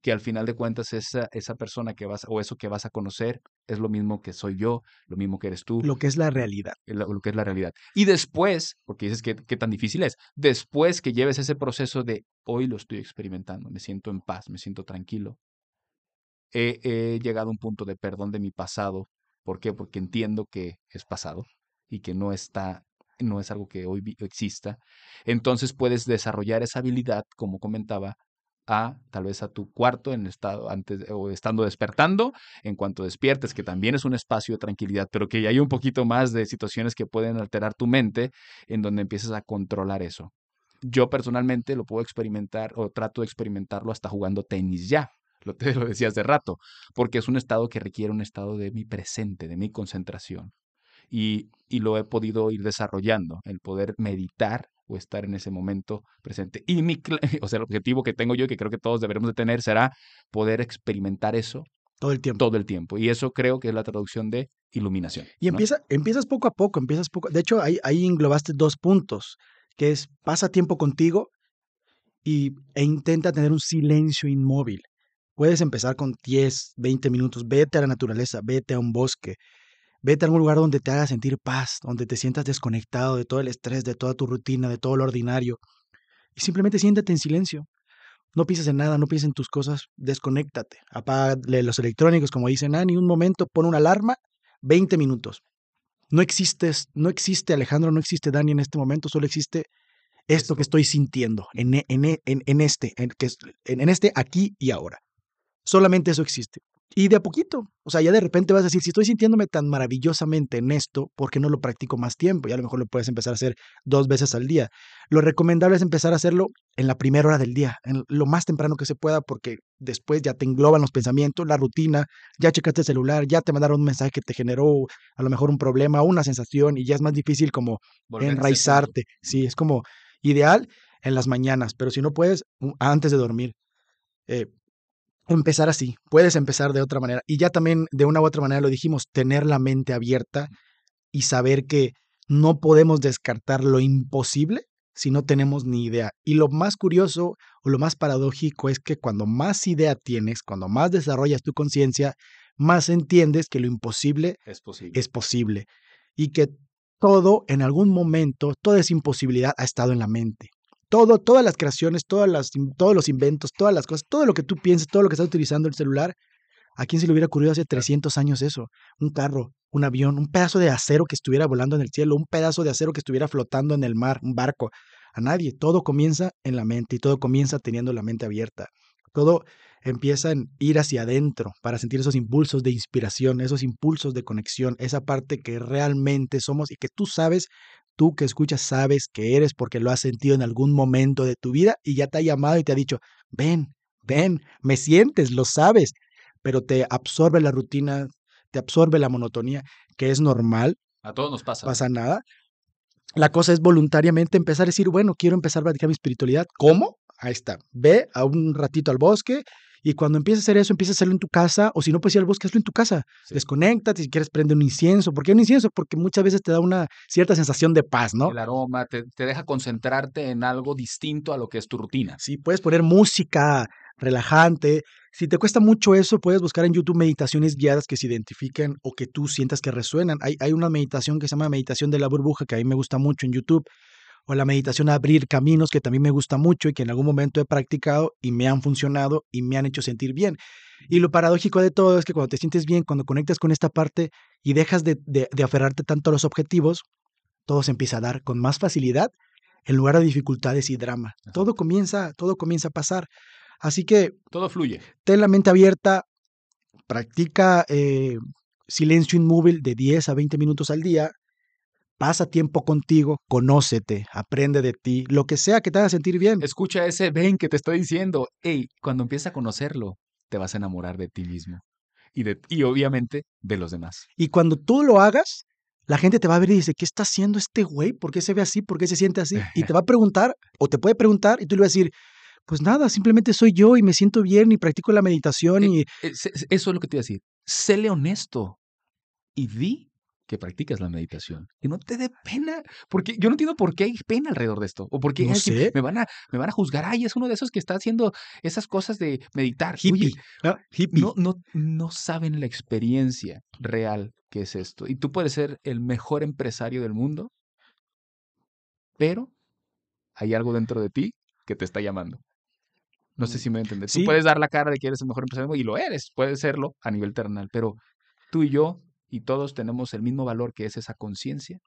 que al final de cuentas esa, esa persona que vas o eso que vas a conocer es lo mismo que soy yo, lo mismo que eres tú. Lo que es la realidad. Lo, que es la realidad. Y después, porque dices que qué tan difícil es, después que lleves ese proceso de hoy lo estoy experimentando, me siento en paz, me siento tranquilo, he, he llegado a un punto de perdón de mi pasado. ¿Por qué? Porque entiendo que es pasado y que no está no es algo que hoy exista, entonces puedes desarrollar esa habilidad, como comentaba, a tal vez a tu cuarto en estado antes o estando despertando, en cuanto despiertes, que también es un espacio de tranquilidad, pero que hay un poquito más de situaciones que pueden alterar tu mente en donde empieces a controlar eso. Yo personalmente lo puedo experimentar o trato de experimentarlo hasta jugando tenis ya. Lo te (laughs) lo decía hace rato, porque es un estado que requiere un estado de mi presente, de mi concentración. Y, y lo he podido ir desarrollando, el poder meditar o estar en ese momento presente. Y mi, (laughs) o sea, el objetivo que tengo yo y que creo que todos deberemos de tener será poder experimentar eso todo el tiempo. Todo el tiempo. Y eso creo que es la traducción de iluminación. Y empieza, empiezas poco a poco, empiezas poco. De hecho, ahí, ahí englobaste dos puntos, que es pasa tiempo contigo y, e intenta tener un silencio inmóvil. Puedes empezar con 10, 20 minutos, vete a la naturaleza, vete a un bosque, Vete a algún lugar donde te haga sentir paz, donde te sientas desconectado de todo el estrés, de toda tu rutina, de todo lo ordinario. Y simplemente siéntate en silencio. No pienses en nada, no pienses en tus cosas, desconéctate. Apágale los electrónicos, como dicen, ah, ni un momento, pon una alarma, 20 minutos. No existes, no existe Alejandro, no existe Dani en este momento, solo existe esto que estoy sintiendo, en, en, en, en este, en, en este aquí y ahora. Solamente eso existe. Y de a poquito, o sea, ya de repente vas a decir, si estoy sintiéndome tan maravillosamente en esto, ¿por qué no lo practico más tiempo? Y a lo mejor lo puedes empezar a hacer dos veces al día. Lo recomendable es empezar a hacerlo en la primera hora del día, en lo más temprano que se pueda, porque después ya te engloban los pensamientos, la rutina, ya checaste el celular, ya te mandaron un mensaje que te generó a lo mejor un problema, una sensación, y ya es más difícil como enraizarte. Sí, es como ideal en las mañanas, pero si no puedes, antes de dormir. Eh, empezar así, puedes empezar de otra manera. Y ya también de una u otra manera lo dijimos, tener la mente abierta y saber que no podemos descartar lo imposible si no tenemos ni idea. Y lo más curioso o lo más paradójico es que cuando más idea tienes, cuando más desarrollas tu conciencia, más entiendes que lo imposible es posible. es posible. Y que todo en algún momento, toda esa imposibilidad ha estado en la mente todo, todas las creaciones, todas las, todos los inventos, todas las cosas, todo lo que tú pienses, todo lo que estás utilizando el celular, ¿a quién se le hubiera ocurrido hace 300 años eso? Un carro, un avión, un pedazo de acero que estuviera volando en el cielo, un pedazo de acero que estuviera flotando en el mar, un barco. A nadie. Todo comienza en la mente y todo comienza teniendo la mente abierta. Todo empieza en ir hacia adentro para sentir esos impulsos de inspiración, esos impulsos de conexión, esa parte que realmente somos y que tú sabes tú que escuchas sabes que eres porque lo has sentido en algún momento de tu vida y ya te ha llamado y te ha dicho, ven, ven, me sientes, lo sabes, pero te absorbe la rutina, te absorbe la monotonía, que es normal. A todos nos pasa. Pasa nada. La cosa es voluntariamente empezar a decir, bueno, quiero empezar a practicar mi espiritualidad. ¿Cómo? Ahí está. Ve a un ratito al bosque Y cuando empiezas a hacer eso, empiezas a hacerlo en tu casa, o si no puedes ir al bosque, hazlo en tu casa. Sí. Desconéctate, si quieres prende un incienso. ¿Por qué un incienso? Porque muchas veces te da una cierta sensación de paz, ¿no? El aroma te, te deja concentrarte en algo distinto a lo que es tu rutina. Sí, puedes poner música relajante. Si te cuesta mucho eso, puedes buscar en YouTube meditaciones guiadas que se identifiquen o que tú sientas que resuenan. Hay, hay una meditación que se llama meditación de la burbuja, que a mí me gusta mucho en YouTube, o la meditación abrir caminos, que también me gusta mucho y que en algún momento he practicado y me han funcionado y me han hecho sentir bien. Y lo paradójico de todo es que cuando te sientes bien, cuando conectas con esta parte y dejas de, de, de aferrarte tanto a los objetivos, todo se empieza a dar con más facilidad en lugar de dificultades y drama. Ajá. Todo comienza, todo comienza a pasar. Así que Todo fluye. ten la mente abierta, practica eh, silencio inmóvil de 10 a 20 minutos al día, pasa tiempo contigo, conócete, aprende de ti, lo que sea que te haga sentir bien. Escucha ese ven que te estoy diciendo. Ey, cuando empiezas a conocerlo, te vas a enamorar de ti mismo. Y, de, y obviamente de los demás. Y cuando tú lo hagas, la gente te va a ver y dice, ¿qué está haciendo este güey? ¿Por qué se ve así? ¿Por qué se siente así? Y te va a preguntar, o te puede preguntar, y tú le vas a decir, pues nada, simplemente soy yo y me siento bien y practico la meditación y Es- es- Eso es lo que te iba a decir. Séle honesto y di que practicas la meditación. Y no te dé pena. Porque yo no entiendo por qué hay pena alrededor de esto. O por qué No que sé. me, van a, me van a juzgar. Ay, es uno de esos que está haciendo esas cosas de meditar. Oye, hippie, ¿no? hippie. no, no, no saben la experiencia real que es esto. Y tú puedes ser el mejor empresario del mundo, pero hay algo dentro de ti que te está llamando. No sé Mm, si me entiendes. sí. Tú puedes dar la cara de que eres el mejor empresario del mundo, y lo eres, puedes serlo a nivel terrenal, pero tú y yo y todos tenemos el mismo valor que es esa conciencia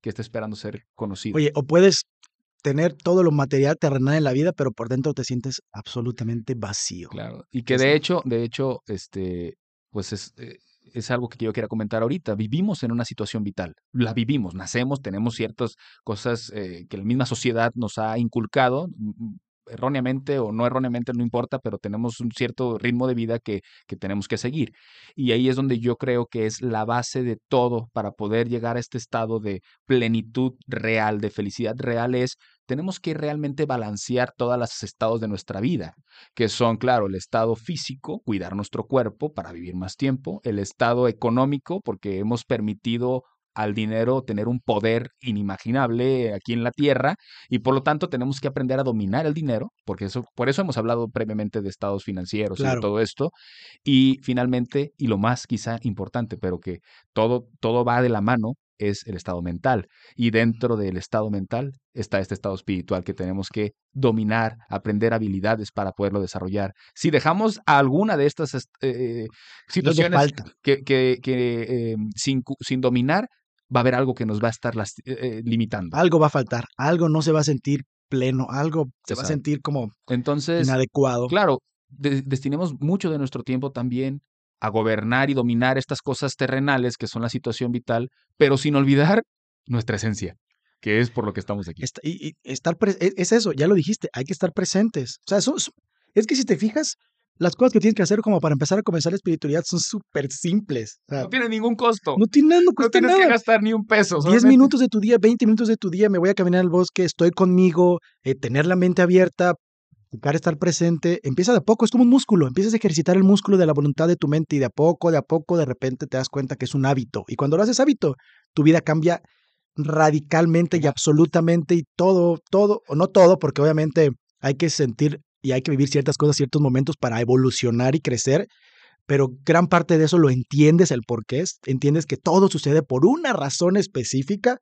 que está esperando ser conocida. Oye, o puedes tener todo lo material terrenal en la vida, pero por dentro te sientes absolutamente vacío. Claro. Y que de hecho, de hecho, este, pues es, eh, es algo que yo quiero comentar ahorita. Vivimos en una situación vital. La vivimos, nacemos, tenemos ciertas cosas eh, que la misma sociedad nos ha inculcado, mm, mm, erróneamente o no erróneamente, no importa, pero tenemos un cierto ritmo de vida que, que tenemos que seguir. Y ahí es donde yo creo que es la base de todo para poder llegar a este estado de plenitud real, de felicidad real, es tenemos que realmente balancear todos los estados de nuestra vida que son, claro, el estado físico, cuidar nuestro cuerpo para vivir más tiempo, el estado económico, porque hemos permitido al dinero tener un poder inimaginable aquí en la tierra y por lo tanto tenemos que aprender a dominar el dinero, porque eso por eso hemos hablado previamente de estados financieros y de todo esto y finalmente y lo más quizá importante, pero que todo todo va de la mano es el estado mental y dentro del estado mental está este estado espiritual que tenemos que dominar, aprender habilidades para poderlo desarrollar. Si dejamos alguna de estas est- eh, situaciones que, que- que, eh, sin, sin dominar, va a haber algo que nos va a estar las- eh, eh, limitando. Algo va a faltar, algo no se va a sentir pleno, algo se va a sentir como Entonces, inadecuado. claro, de- destinemos mucho de nuestro tiempo también a gobernar y dominar estas cosas terrenales que son la situación vital, pero sin olvidar nuestra esencia, que es por lo que estamos aquí. Est- y, y estar pre- es, es eso, ya lo dijiste, hay que estar presentes. O sea, eso es, es que si te fijas, las cosas que tienes que hacer como para empezar a comenzar la espiritualidad son súper simples. O sea, No tiene ningún costo. no tiene nada, no No cuesta tienes que gastar ni un peso. 10 solamente- minutos de tu día, 20 minutos de tu día, me voy a caminar al bosque, estoy conmigo, eh, tener la mente abierta, buscar estar presente, empieza de a poco, es como un músculo, empiezas a ejercitar el músculo de la voluntad de tu mente y de a poco, de a poco, de repente te das cuenta que es un hábito. Y cuando lo haces hábito, tu vida cambia radicalmente y absolutamente y todo, todo, o no todo, porque obviamente hay que sentir y hay que vivir ciertas cosas, ciertos momentos para evolucionar y crecer, pero gran parte de eso lo entiendes el por qué es, entiendes que todo sucede por una razón específica,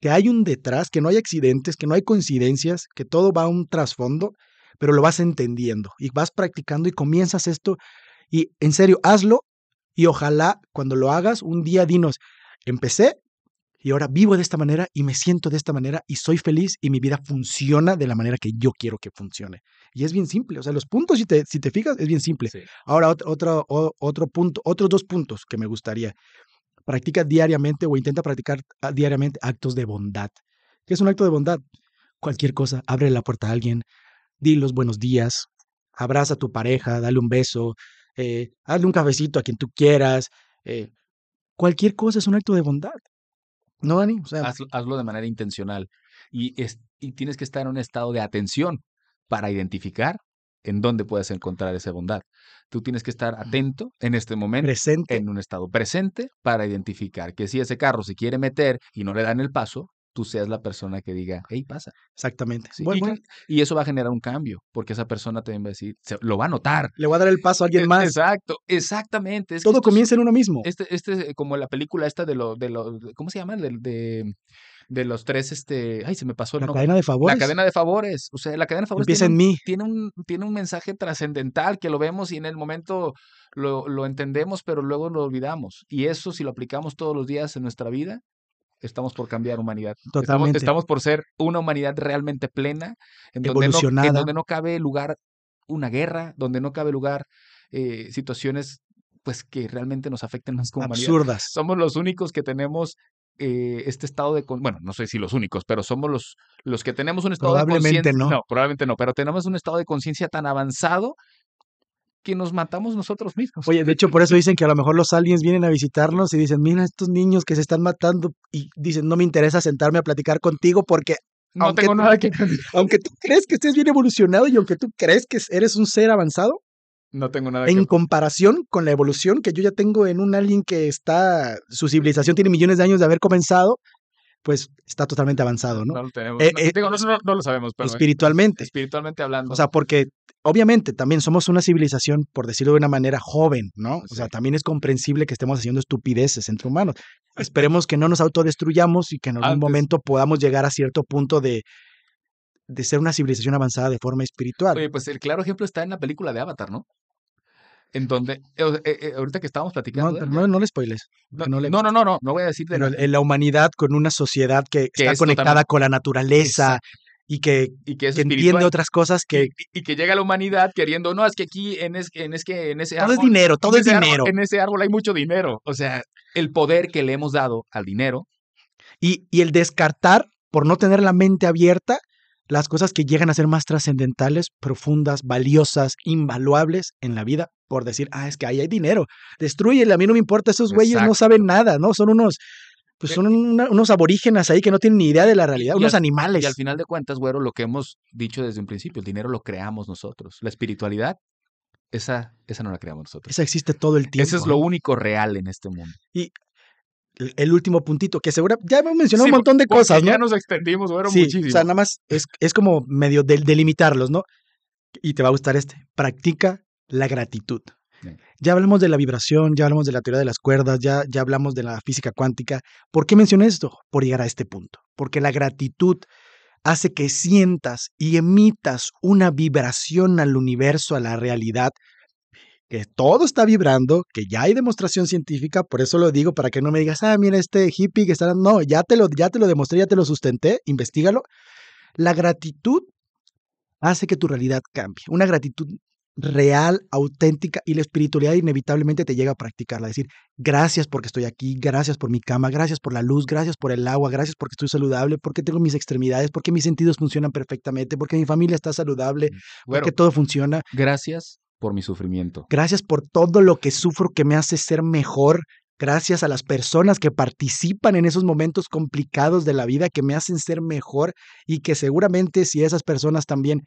que hay un detrás, que no hay accidentes, que no hay coincidencias, que todo va a un trasfondo, pero lo vas entendiendo y vas practicando y comienzas esto y en serio, hazlo y ojalá cuando lo hagas un día dinos, empecé y ahora vivo de esta manera y me siento de esta manera y soy feliz y mi vida funciona de la manera que yo quiero que funcione. Y es bien simple, o sea, los puntos, si te, si te fijas, es bien simple. Sí. Ahora, otro, otro, otro punto, otros dos puntos que me gustaría. Practica diariamente o intenta practicar ah, diariamente actos de bondad. ¿Qué es un acto de bondad? Cualquier cosa, abre la puerta a alguien, di los buenos días, abraza a tu pareja, dale un beso, eh, hazle un cafecito a quien tú quieras. eh, cualquier cosa es un acto de bondad. ¿No, Dani? O sea, Hazlo, hazlo de manera intencional y, es- y tienes que estar en un estado de atención para identificar en dónde puedes encontrar esa bondad. Tú tienes que estar atento en este momento, Presente. en un estado presente, para identificar que si ese carro se quiere meter y no le dan el paso, tú seas la persona que diga, hey, pasa. Exactamente. Sí, Bueno, y, bueno, y eso va a generar un cambio, porque esa persona también va a decir, se- lo va a notar. le voy a dar el paso a alguien E- más. Exacto, exactamente. es Todo es- comienza en uno mismo. Este, este, como la película esta de lo, de lo, ¿cómo se llama? De, de, de los tres, este, ay, se me pasó el La nombre. cadena de favores La cadena de favores. O sea, la cadena de favores empieza tiene en mí. tiene un, tiene un mensaje trascendental que lo vemos y en el momento lo, lo entendemos, pero luego lo olvidamos. Y eso, si lo aplicamos todos los días en nuestra vida, estamos por cambiar humanidad. Estamos, Totalmente. estamos por ser una humanidad realmente plena, en donde, no, en Evolucionada. donde no cabe lugar una guerra, donde no cabe lugar eh, situaciones pues que realmente nos afecten más como humanidad Absurdas. somos los únicos que tenemos eh, este estado de, bueno, no sé si los únicos, pero somos los, los que tenemos un estado de Probablemente conciencia. no. probablemente no, pero tenemos un estado de conciencia tan avanzado que nos matamos nosotros mismos. Oye, de hecho, por eso dicen que a lo mejor los aliens vienen a visitarnos y dicen, mira estos niños que se están matando y dicen, no me interesa sentarme a platicar contigo porque no aunque tengo nada que (laughs) aunque tú crees que estés bien evolucionado y aunque tú crees que eres un ser avanzado, no tengo nada en que comparación con la evolución que yo ya tengo en un alien que está, su civilización tiene millones de años de haber comenzado, pues está totalmente avanzado, ¿no? no lo tenemos. Eh, No, eh, digo, no, no- no lo sabemos, pero Espiritualmente. espiritualmente hablando. O sea, porque obviamente también somos una civilización, por decirlo de una manera, joven, ¿no? O sea, también es comprensible que estemos haciendo estupideces entre humanos. Esperemos que no nos autodestruyamos y que en algún Antes. momento podamos llegar a cierto punto de, de ser una civilización avanzada de forma espiritual. Oye, pues el claro ejemplo está en la película de Avatar, ¿no? En donde, eh, eh, ahorita que estábamos no, platicando. ella, no, no le spoiles. no, no le- no, no, no, no, no voy a decir de Pero la- humanidad con una sociedad que, Que está es conectada totalmente- con la naturaleza Exacto. y que, y que es que entiende otras cosas que y, y que llega la humanidad queriendo, no, es que aquí en, es, en, es que en ese todo es árbol, dinero, todo es árbol- dinero. en ese árbol hay mucho dinero. O sea, el poder que le hemos dado al dinero, Y, y el descartar, por no tener la mente abierta, las cosas que llegan a ser más trascendentales, profundas, valiosas, invaluables en la vida, por decir, ah, es que ahí hay dinero. Destruyele, a mí no me importa, esos güeyes no saben nada, ¿no? Son unos, pues Eh, son una- unos aborígenes ahí que no tienen ni idea de la realidad, y unos al- animales. y al final de cuentas, güero, lo que hemos dicho desde un principio, el dinero lo creamos nosotros. La espiritualidad, esa, esa no la creamos nosotros. Esa existe todo el tiempo. Ese es lo único real en este mundo. el, el último puntito, que segura, ya hemos mencionado Sí, un montón de cosas, ¿no? Ya nos extendimos, Sí, muchísimo. o sea, nada más es, es como medio de, delimitarlos, ¿no? Y te va a gustar este. Practica la gratitud. Ya hablamos de la vibración, ya hablamos de la teoría de las cuerdas, ya, ya hablamos de la física cuántica. ¿Por qué mencioné esto? Por llegar a este punto. Porque la gratitud hace que sientas y emitas una vibración al universo, a la realidad, que todo está vibrando, que ya hay demostración científica, por eso lo digo, para que no me digas, ah, mira este hippie que está... No, ya te lo, ya te lo demostré, ya te lo sustenté, investigalo. La gratitud hace que tu realidad cambie. Una gratitud real, auténtica y la espiritualidad inevitablemente te llega a practicarla. Decir, gracias porque estoy aquí, gracias por mi cama, gracias por la luz, gracias por el agua, gracias porque estoy saludable, porque tengo mis extremidades, porque mis sentidos funcionan perfectamente, porque mi familia está saludable, Güero, porque todo funciona. gracias por mi sufrimiento. Gracias por todo lo que sufro que me hace ser mejor. Gracias a las personas que participan en esos momentos complicados de la vida que me hacen ser mejor y que seguramente si esas personas también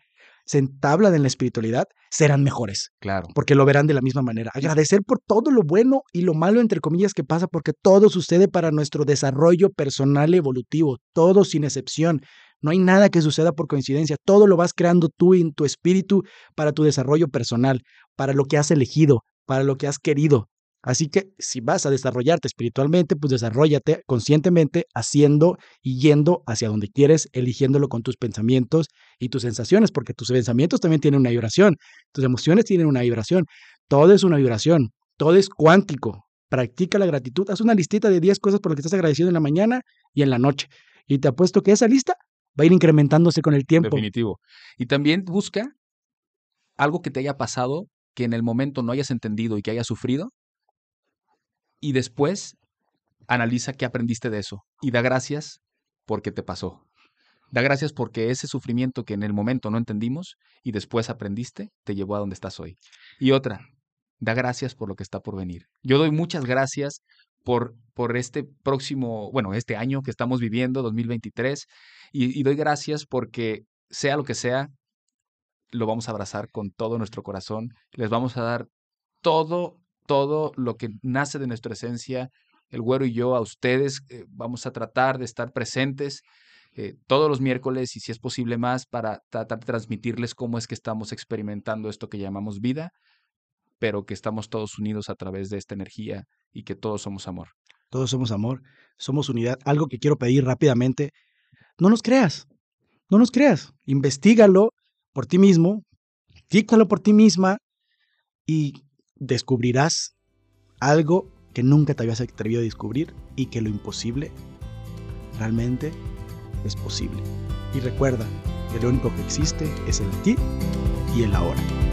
se entablan en la espiritualidad, serán mejores, Claro. porque lo verán de la misma manera. Agradecer por todo lo bueno y lo malo, entre comillas, que pasa, porque todo sucede para nuestro desarrollo personal evolutivo, todo sin excepción. No hay nada que suceda por coincidencia, todo lo vas creando tú en tu espíritu para tu desarrollo personal, para lo que has elegido, para lo que has querido. Así que si vas a desarrollarte espiritualmente, pues desarrollate conscientemente haciendo y yendo hacia donde quieres, eligiéndolo con tus pensamientos y tus sensaciones, porque tus pensamientos también tienen una vibración, tus emociones tienen una vibración, todo es una vibración, todo es cuántico. Practica la gratitud, haz una listita de 10 cosas por las que estás agradecido en la mañana y en la noche. Y te apuesto que esa lista va a ir incrementándose con el tiempo. Definitivo. Y también busca algo que te haya pasado, que en el momento no hayas entendido y que hayas sufrido. Y después analiza qué aprendiste de eso. Y da gracias porque te pasó. Da gracias porque ese sufrimiento que en el momento no entendimos y después aprendiste, te llevó a donde estás hoy. Y otra, da gracias por lo que está por venir. Yo doy muchas gracias por, por este próximo, bueno, este año que estamos viviendo, 2023, y, y doy gracias porque sea lo que sea, lo vamos a abrazar con todo nuestro corazón, les vamos a dar todo, todo lo que nace de nuestra esencia, el güero y yo a ustedes, eh, vamos a tratar de estar presentes eh, todos los miércoles y si es posible más para tratar de transmitirles cómo es que estamos experimentando esto que llamamos vida, pero que estamos todos unidos a través de esta energía y que todos somos amor. Todos somos amor, somos unidad. Algo que quiero pedir rápidamente, no nos creas, no nos creas, investigalo por ti mismo, fíjalo por ti misma y descubrirás algo que nunca te habías atrevido a descubrir y que lo imposible realmente es posible. Y recuerda que lo único que existe es el aquí y el ahora.